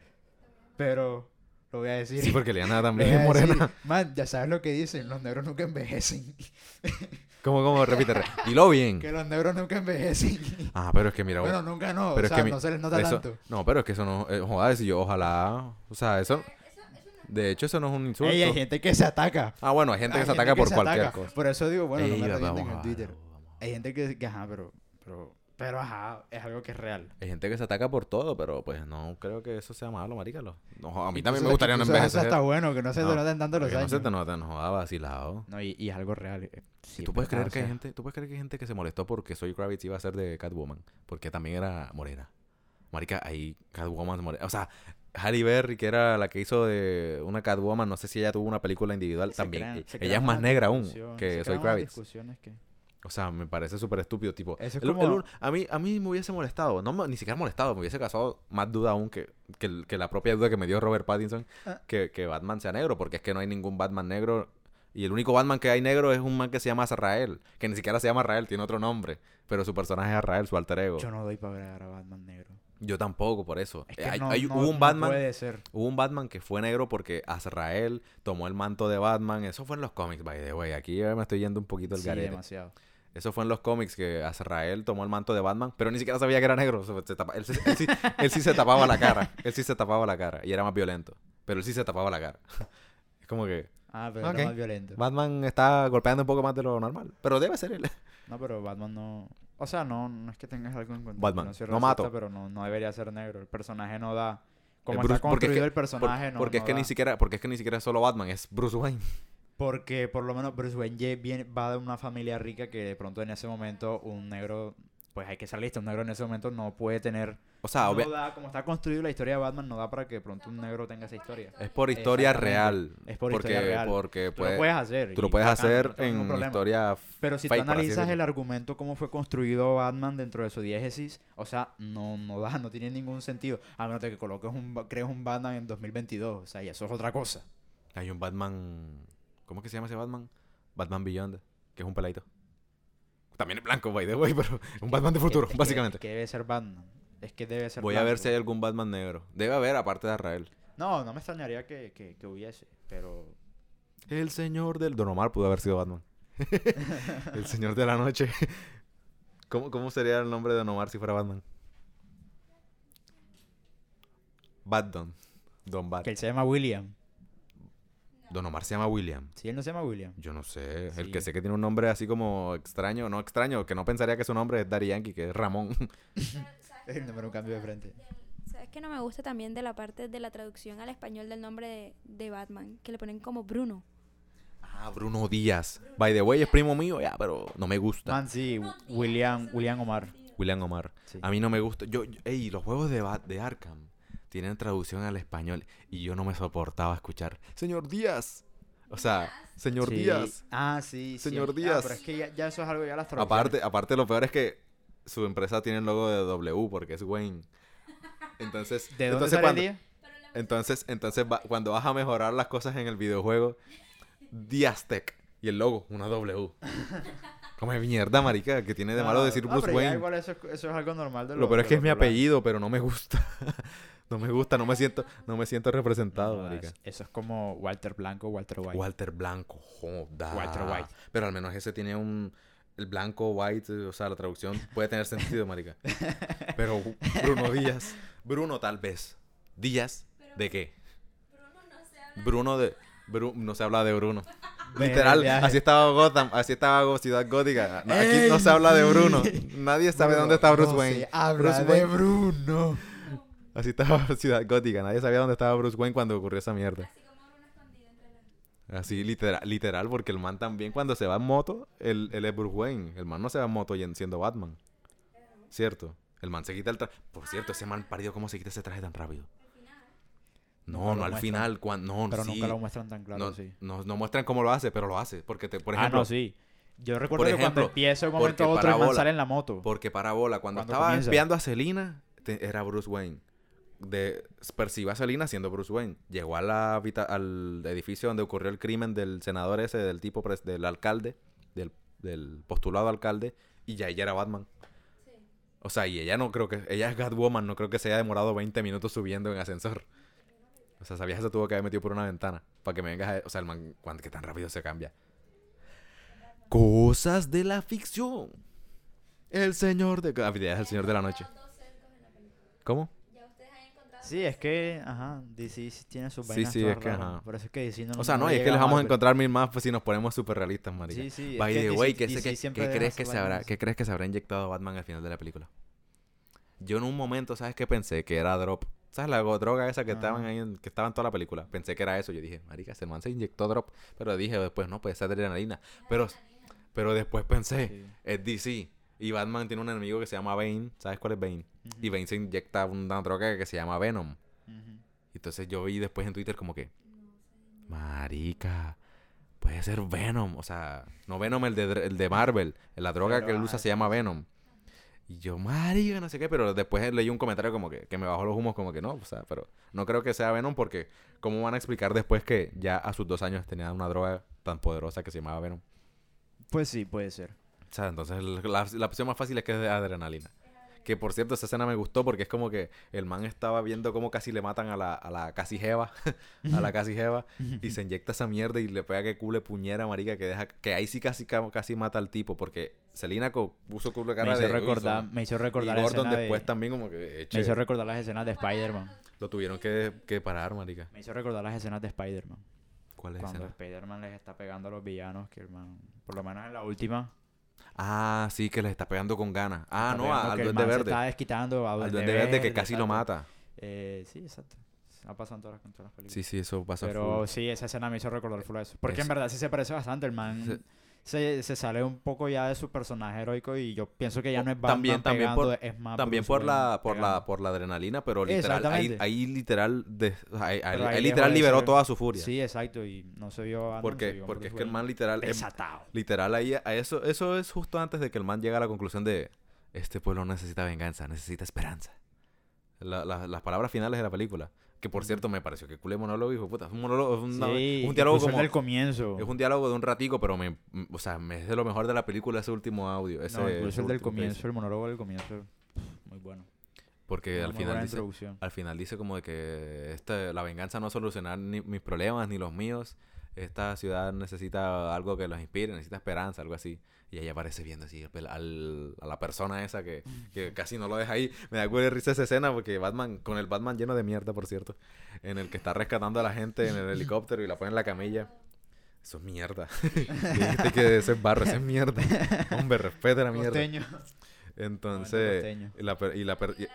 Pero lo voy a decir. Sí, porque Liana también es decir. morena. Man, ya sabes lo que dicen. Los negros nunca envejecen. *laughs* ¿Cómo, cómo? Repite. re- Dilo bien. *laughs* que los negros nunca envejecen. Ah, pero es que mira... Bueno, nunca no. pero o es sea, que mi- no se les nota eso- tanto. No, pero es que eso no... Eh, joder, si yo ojalá... O sea, eso... De hecho, eso no es un insulto. Ey, hay gente que se ataca. Ah, bueno, hay gente Hay que se ataca por se cualquier ataca. cosa. Por eso digo, bueno, Ey, no me revienten en Twitter. Hay gente que, que, ajá, pero, pero, pero, ajá, es algo que es real. Hay gente que se ataca por todo, pero pues no creo que eso sea malo, marícalo. No, a mí también me gustaría no incluso eso envejecer. está bueno, que no se te noten tanto los Porque no años. se te nota, no joda, vacilado. No, y, y es algo real. Sí, ¿Y tú es puedes creer que hay gente, tú puedes creer que hay gente que se molestó porque Soy Kravitz iba a ser de Catwoman, porque también era morena. Marica, ahí Catwoman morena. O sea, Halle Berry, que era la que hizo de una Catwoman, no sé si ella tuvo una película individual se también. crean- ella es más negra aún que Soy Kravitz. que- O sea, me parece súper estúpido, tipo. Eso es el- como- el a, mí, a mí me hubiese molestado, no ni siquiera molestado, me hubiese causado más duda aún que, que, que la propia duda que me dio Robert Pattinson Ah. que, que Batman sea negro, porque es que no hay ningún Batman negro. Y el único Batman que hay negro es un man que se llama Azrael, que ni siquiera se llama Azrael, tiene otro nombre, pero su personaje es Azrael, su alter ego. Yo no doy para ver a Batman negro. Yo tampoco, por eso. Es Eh, que hay- no, hay- no- hubo un no Batman, puede ser. hubo un Batman que fue negro porque Azrael tomó el manto de Batman. Eso fue en los cómics, by the way. Aquí ya me estoy yendo un poquito el Sí, garete. demasiado. Eso fue en los cómics que Azrael tomó el manto de Batman, pero ni siquiera sabía que era negro. Se- se tapa- él, se- él sí, él sí se tapaba la cara. Él sí se tapaba la cara y era más violento. Pero él sí se tapaba la cara. *laughs* Es como que Ah, pero Ok. era más violento. Batman está golpeando un poco más de lo normal. Pero debe ser él. *laughs* No, pero Batman no... O sea, no, no es que tengas algo en contra. Batman, no, soy no racista, mato. Pero no, no debería ser negro. El personaje no da... Como Bruce- está es construido que- el personaje, Por- no porque es que ni siquiera, porque es que ni siquiera es solo Batman, es Bruce Wayne. Porque por lo menos Bruce Wayne viene, va de una familia rica que de pronto en ese momento un negro, pues hay que ser listo, un negro en ese momento no puede tener, O sea, no da, como está construido la historia de Batman, no da para que pronto un negro tenga esa historia. es por historia real. Es por porque, historia real. Porque Tú puede- lo puedes hacer. tú lo puedes hacer no en problema. historia. Pero si fake, tú analizas el argumento, cómo fue construido Batman dentro de su diégesis, o sea, no, no da, no tiene ningún sentido. A menos de que coloques un, crees un Batman en 2022, o sea, y eso es otra cosa. Hay un Batman. ¿Cómo es que se llama ese Batman? Batman Beyond, que es un peladito. También es blanco, by the way, *laughs* pero es un Batman de que- futuro, es que- básicamente. Es que debe ser Batman. Es que debe ser Voy a ver si hay algún Batman negro. Debe haber, aparte de Arrael. No, no me extrañaría que, que, que hubiese, pero... El señor del. Don Omar pudo haber sido Batman. *laughs* el señor de la noche. *laughs* ¿Cómo, ¿Cómo sería el nombre de Don Omar si fuera Batman? Bad Don. Don Bad. Que él se llama William. Don Omar se llama William. Si él no se llama William. Yo no sé. El Sí. que sé que tiene un nombre así como extraño, no extraño, que no pensaría que su nombre es Daddy Yankee, que es Ramón. *laughs* El número un cambio de frente. ¿Sabes que no me gusta también de la parte de la traducción al español del nombre de, de Batman? Que le ponen como Bruno. ah, Bruno Díaz. By the way, es primo mío, ya, pero no me gusta. Man, sí, William, William Omar. William Omar. Sí. A mí no me gusta. Yo, yo- ey, los juegos de, de Arkham tienen traducción al español y yo no me soportaba escuchar. Señor Díaz. O sea, señor Sí. Díaz. Ah, sí, sí. Señor Ah, Díaz. pero es que ya, ya eso es algo, ya las. Aparte, aparte, lo peor es que su empresa tiene el logo de W porque es Wayne. Entonces, *laughs* ¿De dónde entonces cuando, día? entonces, entonces va- cuando vas a mejorar las cosas en el videojuego, Diaztec y el logo, una W. *laughs* Como de mierda, marica, que tiene de malo decir no, Bruce pero Wayne. igual eso, es- eso es algo normal de Lo los- peor es que es mi apellido, pero no me gusta. *laughs* *laughs* no me gusta, no me siento, no me siento representado, No, marica. es- eso es como Walter Blanco, Walter White. Walter Blanco, joda. Walter White. Pero al menos ese tiene un. El blanco, white, o sea, la traducción puede tener sentido, marica. *laughs* Pero Bruno Díaz. Bruno, tal vez. Díaz, ¿de qué? Bruno de. Bru- no se habla de Bruno. *laughs* Literal, así estaba Gotham, así estaba Ciudad Gótica. No, aquí no se habla de Bruno. Nadie sabe dónde está Bruce no Wayne. se habla Bruce de Wayne. Bruno. Así estaba *laughs* Ciudad Gótica. Nadie sabía dónde estaba Bruce Wayne cuando ocurrió esa mierda. Así literal, literal, porque el man también cuando se va en moto, él, él es Bruce Wayne. El man no se va en moto siendo Batman. ¿Cierto? El man se quita el traje. Por cierto, ese man parido, ¿cómo se quita ese traje tan rápido? No, no al muestran. final. cuan- no, Pero sí. nunca lo muestran tan claro, no, sí. no, no muestran cómo lo hace, pero lo hace. Porque, te, por ah, ejemplo, no, sí. Yo recuerdo por que cuando ejemplo, empieza un momento otro el man sale en la moto. Porque Parabola, cuando, Cuando estaba comienza. espiando a Selina, era Bruce Wayne. De, percibe a Selina siendo Bruce Wayne. Llegó a la habita- al edificio donde ocurrió el crimen del senador ese, del tipo, pres- del alcalde, del, del postulado alcalde, y ya ella era Batman. O sea, y ella no creo que, ella es Catwoman, no creo que se haya demorado 20 minutos subiendo en ascensor. O sea, esa vieja se tuvo que haber metido por una ventana. Para que me vengas a... O sea, el man, que tan rápido se cambia. Cosas de la ficción. El señor de... Ah, el señor de la noche. ¿Cómo? Sí, es que, ajá, DC sí tiene sus Sí, vainas sí, todas es que, raras. ajá. Por eso es que DC no O sea, no, y es que les vamos a encontrar mil más pues, si nos ponemos súper realistas, marica. Sí, sí. By the way, ¿qué, crees que se habrá. ¿qué crees que se habrá inyectado Batman al final de la película? Yo en un momento, ¿sabes qué pensé? Que era drop. ¿Sabes la droga esa que estaban Ah. ahí, en- que estaba en toda la película? Pensé que era eso. Yo dije, marica, ese man se inyectó drop. Pero dije después, no, puede ser adrenalina. Pero, pero después pensé, Sí. es DC. Y Batman tiene un enemigo que se llama Bane. ¿Sabes cuál es Bane? Y Bane se inyecta una droga que se llama Venom. Entonces yo vi después en Twitter como que, marica, puede ser Venom. O sea, no Venom el de, el de Marvel. La droga que él usa se llama Venom. Y yo, marica, no sé qué, pero después leí un comentario como que, que me bajó los humos como que no, o sea, pero no creo que sea Venom porque ¿cómo van a explicar después que ya a sus dos años tenía una droga tan poderosa que se llamaba Venom? Pues sí, puede ser. O sea, entonces la, la opción más fácil es que es de adrenalina. Que por cierto, esa escena me gustó porque es como que el man estaba viendo cómo casi le matan a la, a la casi jeva, *laughs* a la casi jeva, *laughs* y se inyecta esa mierda y le pega que cule puñera, marica, que deja, que ahí sí casi, ca- casi mata al tipo, porque Selina puso culo de Me cara hizo de... "Uy, recordar, son-". me hizo Y recordar la Gordon escena de- después también como que... Me "Eche". hizo recordar las escenas de Spider-Man. Lo tuvieron que, que parar, marica. Me hizo recordar las escenas de Spider-Man. ¿Cuál es Cuando? Spider-Man les está pegando a los villanos, que el man, por lo menos en la última. Ah, sí, que les está pegando con ganas. Ah, está no, a- al Duende man se Verde. está desquitando a Al Duende Verde que Verde, casi lo mata. Eh, sí, exacto. Ha pasado en todas todas las películas. Sí, sí, eso pasa Pero full. sí, esa escena me hizo recordar full a eso. Porque Es- en verdad sí se parece bastante. El man Se- se, se sale un poco ya de su personaje heroico y yo pienso que ya no es Batman También- también pegando, por- es más También por la, por la, por la adrenalina, pero literal, ahí, ahí literal, de, ahí, literal liberó toda su furia. Sí, exacto. Y no se vio se porque vio porque es que el man literal, es- desatado. literal ahí, a eso, eso es justo antes de que el man llegue a la conclusión de, este pueblo necesita venganza, necesita esperanza. La- la- las palabras finales de la película. Que por cierto me pareció que culé monólogo, hijo puta. Es un monólogo, es, una- Sí, es un diálogo el como... comienzo. Es un diálogo de un ratico, pero me, m- o sea, me es de lo mejor de la película ese último audio. Ese, no, incluso ese el del comienzo, el monólogo del comienzo. Muy bueno. Porque al final dice, al final dice como de que esta, la venganza no solucionará ni mis problemas ni los míos. Esta ciudad necesita algo que los inspire, necesita esperanza, algo así. Y ahí aparece viendo así al- a la persona esa que, que casi no lo deja ahí. Me da de risa esa escena porque Batman, con el Batman lleno de mierda, por cierto, en el que está rescatando a la gente en el *laughs* helicóptero y la pone en la camilla. Eso es mierda. *laughs* Dijiste que ese es barro, eso es mierda. Hombre, respete la mierda. Costeño. Entonces, y la, per- y, la per- y,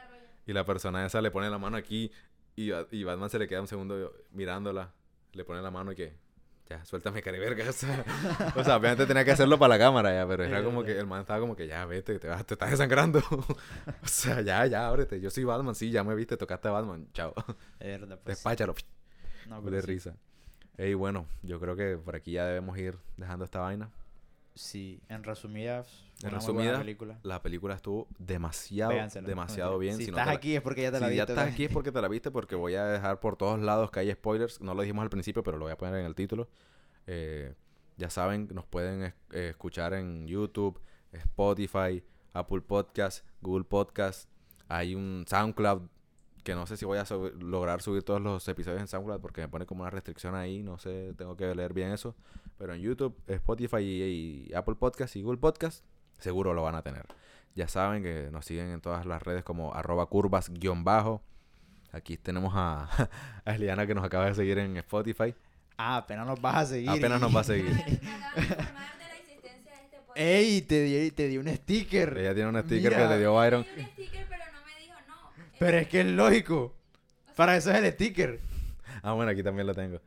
y la persona esa le pone la mano aquí y, y Batman se le queda un segundo mirándola. Le pone la mano y que, ya, suéltame, cariberga. O sea, o sea, obviamente tenía que hacerlo para la cámara ya, pero era como que el man estaba como que, ya, vete, te, vas, te estás desangrando. *laughs* o sea, ya, ya, ábrete. Yo soy Batman, sí, ya me viste, tocaste a Batman. Chao. Es verdad, pues, Despáchalo. no, de sí. risa. Ey, bueno, yo creo que por aquí ya debemos ir dejando esta vaina. Sí, en resumidas, En resumidas, película. La película estuvo demasiado, demasiado bien. Si, si no estás la- aquí es porque ya te la si viste. ya estás aquí es porque te la viste, porque voy a dejar por todos lados que hay spoilers. No lo dijimos al principio, pero lo voy a poner en el título. Eh, ya saben, nos pueden es- eh, escuchar en YouTube, Spotify, Apple Podcast, Google Podcast. Hay un SoundCloud que no sé si voy a lograr subir todos los episodios en SoundCloud porque me pone como una restricción ahí. No sé, tengo que leer bien eso. Pero en YouTube, Spotify y, y Apple Podcast y Google Podcast seguro lo van a tener. Ya saben que nos siguen en todas las redes como arroba curvas guion bajo. Aquí tenemos a, *laughs* a Eliana que nos acaba de seguir en Spotify. Ah, apenas nos vas a seguir. Apenas nos va a seguir. *laughs* ¡Ey! Te di, te di un sticker. Ella tiene un sticker Mira. que le dio Byron. un sticker, pero no me dijo no. Pero es que es lógico. Para eso es el sticker. Ah, bueno, aquí también lo tengo.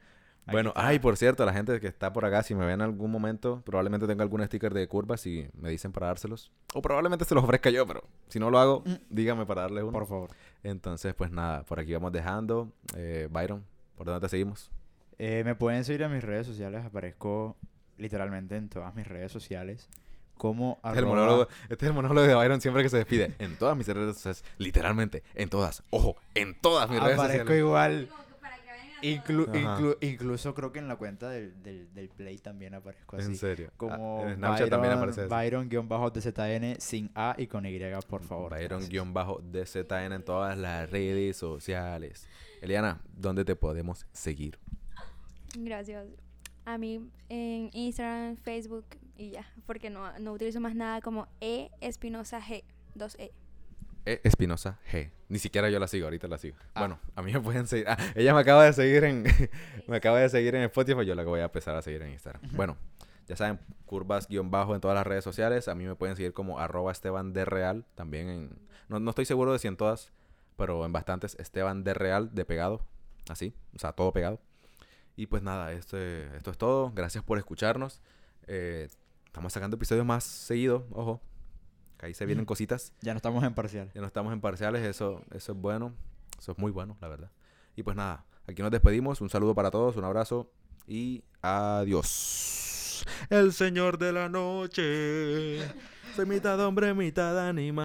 Bueno, ay, por cierto, la gente que está por acá, si me ven en algún momento, probablemente tenga algún sticker de curvas y me dicen para dárselos. O probablemente se los ofrezca yo, pero si no lo hago, Mm. dígame para darles uno. Por favor. Entonces, pues nada, por aquí vamos dejando. Eh, Byron, ¿por dónde te seguimos? Eh, me pueden seguir en mis redes sociales. Aparezco literalmente en todas mis redes sociales. Como Este es, el monólogo, este es el monólogo de Byron siempre que se despide. En todas mis redes sociales, literalmente, en todas. Ojo, en todas mis redes Aparezco sociales. igual. Inclu- incluso creo que en la cuenta del, del, del Play también aparezco así. En serio. Como Ah, en Snapchat también aparece eso. Byron-DZN sin A y con Y, por favor. Byron-DZN en todas las redes sociales. Eliana, ¿dónde te podemos seguir? Gracias. A mí en Instagram, Facebook y ya. Porque no, no utilizo más nada como E Espinosa G. 2E. E. Espinosa G. Ni siquiera yo la sigo, ahorita la sigo. Ah. Bueno, a mí me pueden seguir. Ah, ella me acaba de seguir en. *laughs* me acaba de seguir en Spotify, yo la voy a empezar a seguir en Instagram. Bueno, ya saben, curvas guion bajo en todas las redes sociales. A mí me pueden seguir como arroba Esteban de Real. También en. No, no estoy seguro de si en todas, pero en bastantes. Esteban de Real, de pegado. Así, o sea, todo pegado. Y pues nada, este, esto es todo. Gracias por escucharnos. Eh, estamos sacando episodios más seguidos, ojo. Que ahí se vienen cositas. Ya no estamos en parcial. Ya no estamos en parciales, eso, eso es bueno. Eso es muy bueno, la verdad. Y pues nada, aquí nos despedimos. Un saludo para todos, un abrazo y adiós. El señor de la noche. Soy mitad hombre, mitad animal.